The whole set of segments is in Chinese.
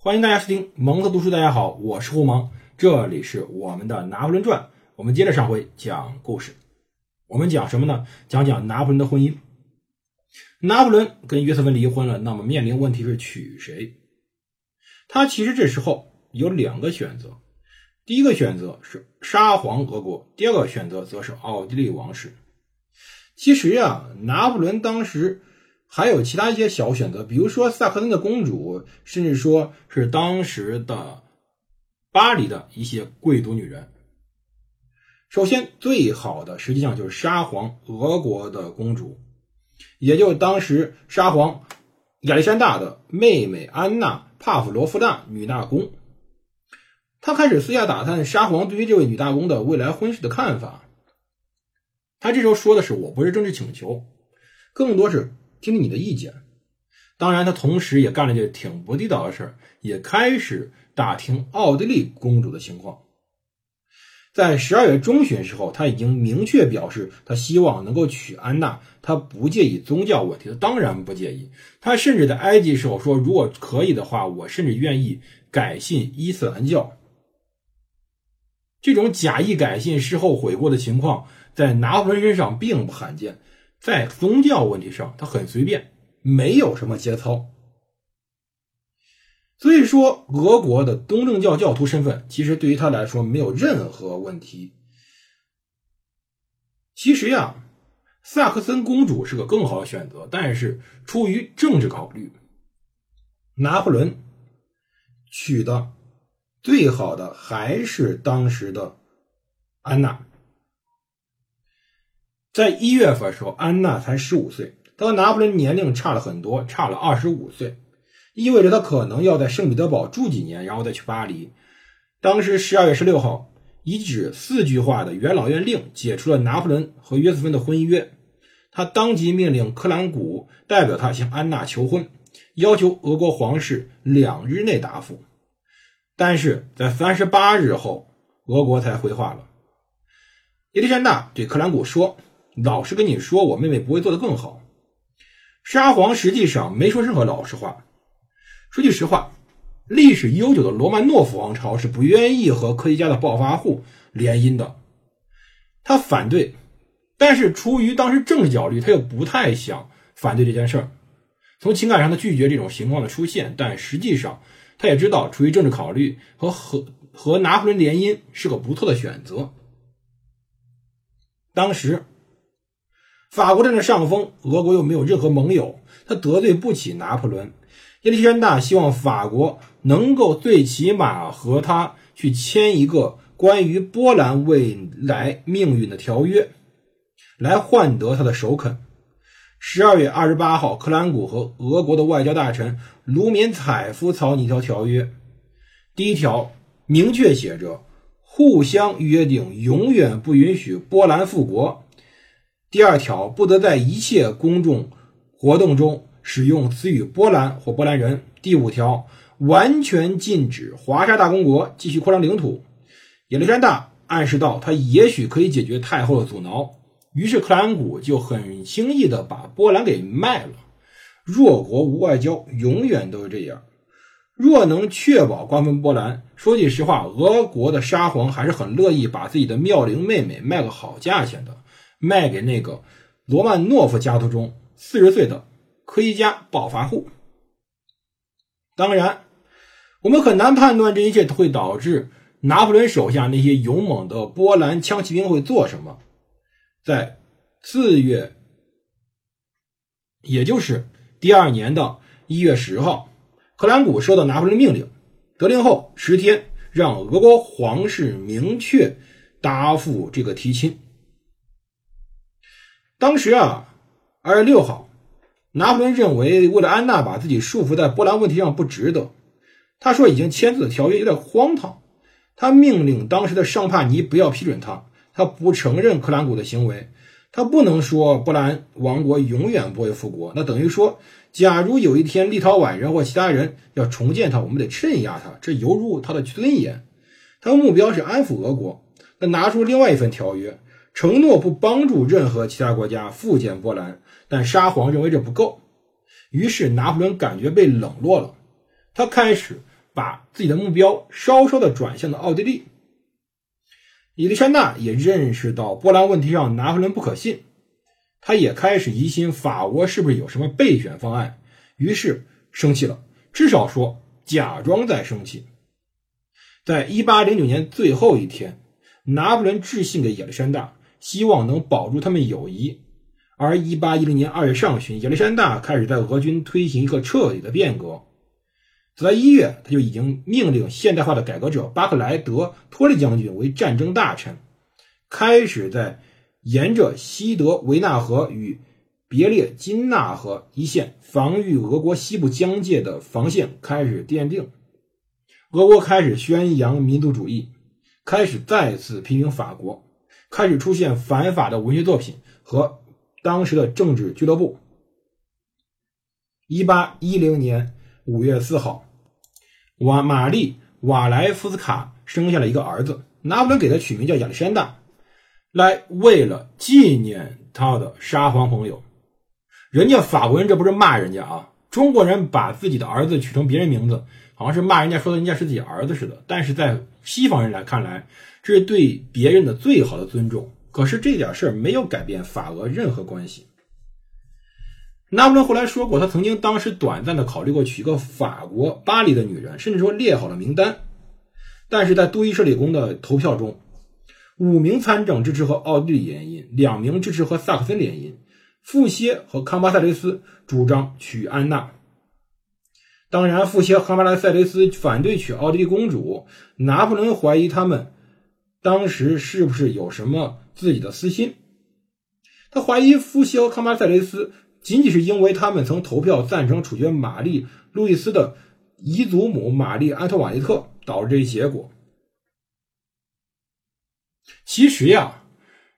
欢迎大家收听蒙特读书。大家好，我是胡蒙，这里是我们的《拿破仑传》。我们接着上回讲故事，我们讲什么呢？讲讲拿破仑的婚姻。拿破仑跟约瑟芬离婚了，那么面临问题是娶谁？他其实这时候有两个选择，第一个选择是沙皇俄国，第二个选择则是奥地利王室。其实呀，拿破仑当时。还有其他一些小选择，比如说萨克森的公主，甚至说是当时的巴黎的一些贵族女人。首先，最好的实际上就是沙皇俄国的公主，也就是当时沙皇亚历山大的妹妹安娜帕夫罗夫娜女大公。他开始私下打探沙皇对于这位女大公的未来婚事的看法。他这时候说的是：“我不是政治请求，更多是。”听听你的意见，当然，他同时也干了件挺不地道的事儿，也开始打听奥地利公主的情况。在十二月中旬时候，他已经明确表示，他希望能够娶安娜，他不介意宗教问题，他当然不介意。他甚至在埃及时候说，如果可以的话，我甚至愿意改信伊斯兰教。这种假意改信、事后悔过的情况，在拿破仑身上并不罕见。在宗教问题上，他很随便，没有什么节操。所以说，俄国的东正教教徒身份，其实对于他来说没有任何问题。其实呀，萨克森公主是个更好的选择，但是出于政治考虑，拿破仑娶的最好的还是当时的安娜。在一月份的时候，安娜才十五岁，她和拿破仑年龄差了很多，差了二十五岁，意味着她可能要在圣彼得堡住几年，然后再去巴黎。当时十二月十六号，一纸四句话的元老院令解除了拿破仑和约瑟芬的婚约，他当即命令克兰古代表他向安娜求婚，要求俄国皇室两日内答复。但是在三十八日后，俄国才回话了。亚历山大对克兰古说。老实跟你说，我妹妹不会做得更好。沙皇实际上没说任何老实话。说句实话，历史悠久的罗曼诺夫王朝是不愿意和科学家的暴发户联姻的，他反对。但是出于当时政治角虑，他又不太想反对这件事儿。从情感上，他拒绝这种情况的出现，但实际上他也知道，出于政治考虑和和和拿破仑联姻是个不错的选择。当时。法国占着上风，俄国又没有任何盟友，他得罪不起拿破仑。亚历山大希望法国能够最起码和他去签一个关于波兰未来命运的条约，来换得他的首肯。十二月二十八号，克兰古和俄国的外交大臣卢缅采夫草拟一条条约，第一条明确写着：互相约定永远不允许波兰复国。第二条，不得在一切公众活动中使用词语“波兰”或“波兰人”。第五条，完全禁止华沙大公国继续扩张领土。亚历山大暗示到，他也许可以解决太后的阻挠，于是克兰古就很轻易地把波兰给卖了。弱国无外交，永远都是这样。若能确保瓜分波兰，说句实话，俄国的沙皇还是很乐意把自己的妙龄妹妹卖个好价钱的。卖给那个罗曼诺夫家族中四十岁的科学家暴发户。当然，我们很难判断这一切会导致拿破仑手下那些勇猛的波兰枪骑兵会做什么。在四月，也就是第二年的一月十号，克兰古收到拿破仑命令，得令后十天让俄国皇室明确答复这个提亲。当时啊，二月六号，拿破仑认为为了安娜把自己束缚在波兰问题上不值得。他说已经签字的条约有点荒唐。他命令当时的尚帕尼不要批准他。他不承认克兰古的行为。他不能说波兰王国永远不会复国。那等于说，假如有一天立陶宛人或其他人要重建他，我们得镇压他，这犹如他的尊严。他的目标是安抚俄国。那拿出另外一份条约。承诺不帮助任何其他国家复建波兰，但沙皇认为这不够，于是拿破仑感觉被冷落了，他开始把自己的目标稍稍的转向了奥地利。亚历山大也认识到波兰问题上拿破仑不可信，他也开始疑心法国是不是有什么备选方案，于是生气了，至少说假装在生气。在一八零九年最后一天，拿破仑致信给亚历山大，希望能保住他们友谊。而一八一零年二月上旬，亚历山大开始在俄军推行一个彻底的变革。早在一月，他就已经命令现代化的改革者巴克莱德托利将军为战争大臣，开始在沿着西德维纳河与别列金纳河一线防御俄国西部疆界的防线开始奠定。俄国开始宣扬民族主义，开始再次批评法国，开始出现反法的文学作品和当时的政治俱乐部。一八一零年五月四号。瓦玛丽瓦莱夫斯卡生下了一个儿子，拿破仑给他取名叫亚历山大，来为了纪念他的沙皇朋友。人家法国人这不是骂人家啊，中国人把自己的儿子取成别人名字，好像是骂人家，说人家是自己儿子似的。但是在西方人来看来，这是对别人的最好的尊重。可是这点事儿没有改变法俄任何关系。拿破仑后来说过，他曾经当时短暂的考虑过娶一个法国巴黎的女人，甚至说列好了名单。但是在杜伊舍里宫的投票中，五名参政支持和奥地利联姻，两名支持和萨克森联姻，富歇和康巴塞雷斯主张娶安娜。当然，富歇和康巴塞雷斯反对娶奥地利公主。拿破仑怀疑他们当时是不是有什么自己的私心。他怀疑富歇和康巴塞雷斯。仅仅是因为他们曾投票赞成处决玛丽·路易斯的遗祖母玛丽·安特瓦内特，导致这一结果。其实呀，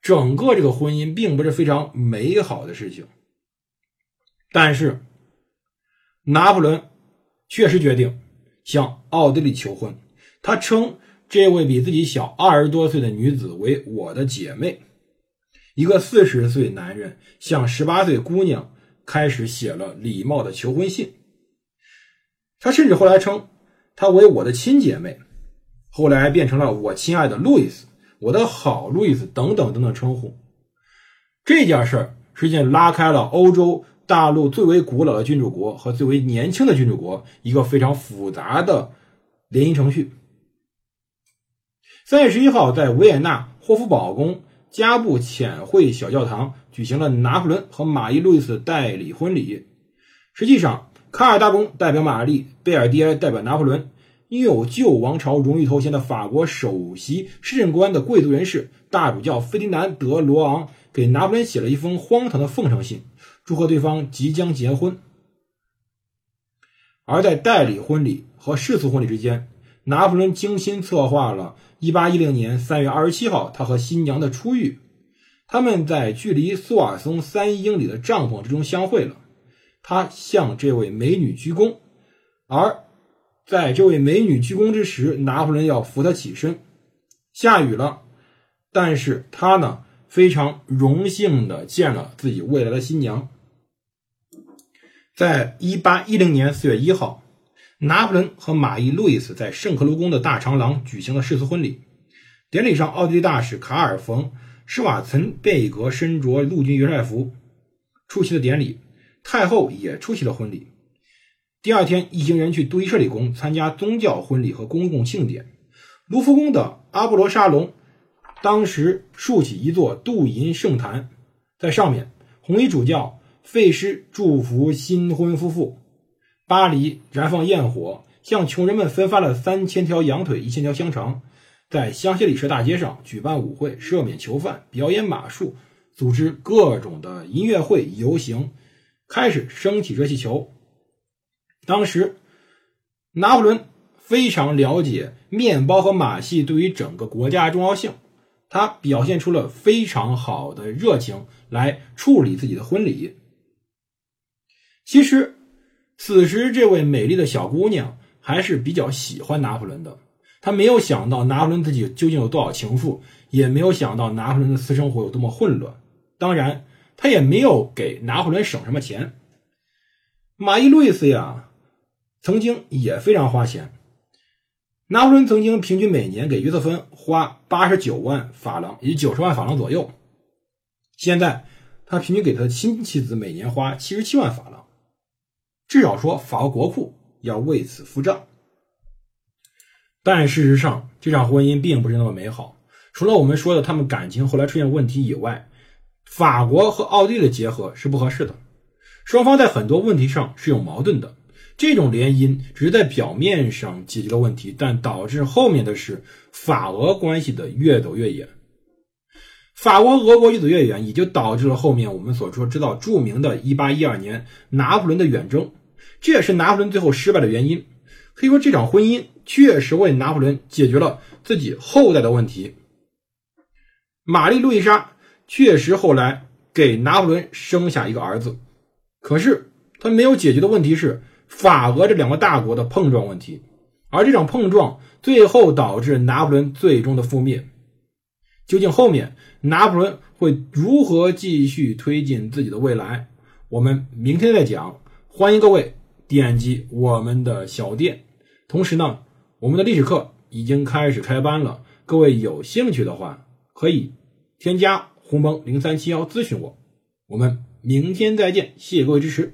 整个这个婚姻并不是非常美好的事情。但是，拿破仑确实决定向奥地利求婚，他称这位比自己小二十多岁的女子为我的姐妹。一个四十岁男人向十八岁姑娘开始写了礼貌的求婚信，他甚至后来称她为我的亲姐妹，后来变成了我亲爱的路易斯，我的好路易斯等等等等称呼。这件事儿实际上拉开了欧洲大陆最为古老的君主国和最为年轻的君主国一个非常复杂的联姻程序。三月十一号，在维也纳霍夫堡宫。加布浅会小教堂举行了拿破仑和玛丽路易斯代理婚礼。实际上，卡尔大公代表玛丽，贝尔迪埃代表拿破仑。拥有旧王朝荣誉头衔的法国首席市政官的贵族人士大主教费迪南德罗昂给拿破仑写了一封荒唐的奉承信，祝贺对方即将结婚。而在代理婚礼和世俗婚礼之间，拿破仑精心策划了。一八一零年三月二十七号，他和新娘的初遇，他们在距离苏瓦松三英里的帐篷之中相会了。他向这位美女鞠躬，而在这位美女鞠躬之时，拿破仑要扶她起身。下雨了，但是他呢非常荣幸的见了自己未来的新娘。在一八一零年四月一号。拿破仑和玛丽·路易斯在圣克卢宫的大长廊举行了誓词婚礼。典礼上，奥地利大使卡尔·冯·施瓦岑贝格身着陆军元帅服出席了典礼，太后也出席了婚礼。第二天，一行人去杜伊舍里宫参加宗教婚礼和公共庆典。卢浮宫的阿波罗沙龙当时竖起一座镀银圣坛，在上面，红衣主教费诗祝福新婚夫妇。巴黎燃放焰火，向穷人们分发了三千条羊腿、一千条香肠。在香榭里舍大街上举办舞会，赦免囚犯，表演马术，组织各种的音乐会、游行，开始升起热气球。当时，拿破仑非常了解面包和马戏对于整个国家重要性，他表现出了非常好的热情来处理自己的婚礼。其实。此时，这位美丽的小姑娘还是比较喜欢拿破仑的。她没有想到拿破仑自己究竟有多少情妇，也没有想到拿破仑的私生活有多么混乱。当然，她也没有给拿破仑省什么钱。玛丽·路易斯呀，曾经也非常花钱。拿破仑曾经平均每年给约瑟芬花八十九万法郎，也九十万法郎左右。现在他平均给他的新妻子每年花七十七万法郎，至少说法国国库要为此付账。但事实上，这场婚姻并不是那么美好。除了我们说的他们感情后来出现问题以外，法国和奥地利的结合是不合适的，双方在很多问题上是有矛盾的。这种联姻只是在表面上解决了问题，但导致后面的是法俄关系的越走越远。法国俄国越走越远，也就导致了后面我们所说知道著名的1812年拿破仑的远征，这也是拿破仑最后失败的原因。可以说，这场婚姻确实为拿破仑解决了自己后代的问题。玛丽路易莎确实后来给拿破仑生下一个儿子，可是他没有解决的问题是法俄这两个大国的碰撞问题，而这场碰撞最后导致拿破仑最终的覆灭。究竟后面拿破仑会如何继续推进自己的未来？我们明天再讲。欢迎各位点击我们的小店，同时呢，我们的历史课已经开始开班了。各位有兴趣的话，可以添加鸿蒙零三七幺咨询我。我们明天再见，谢谢各位支持。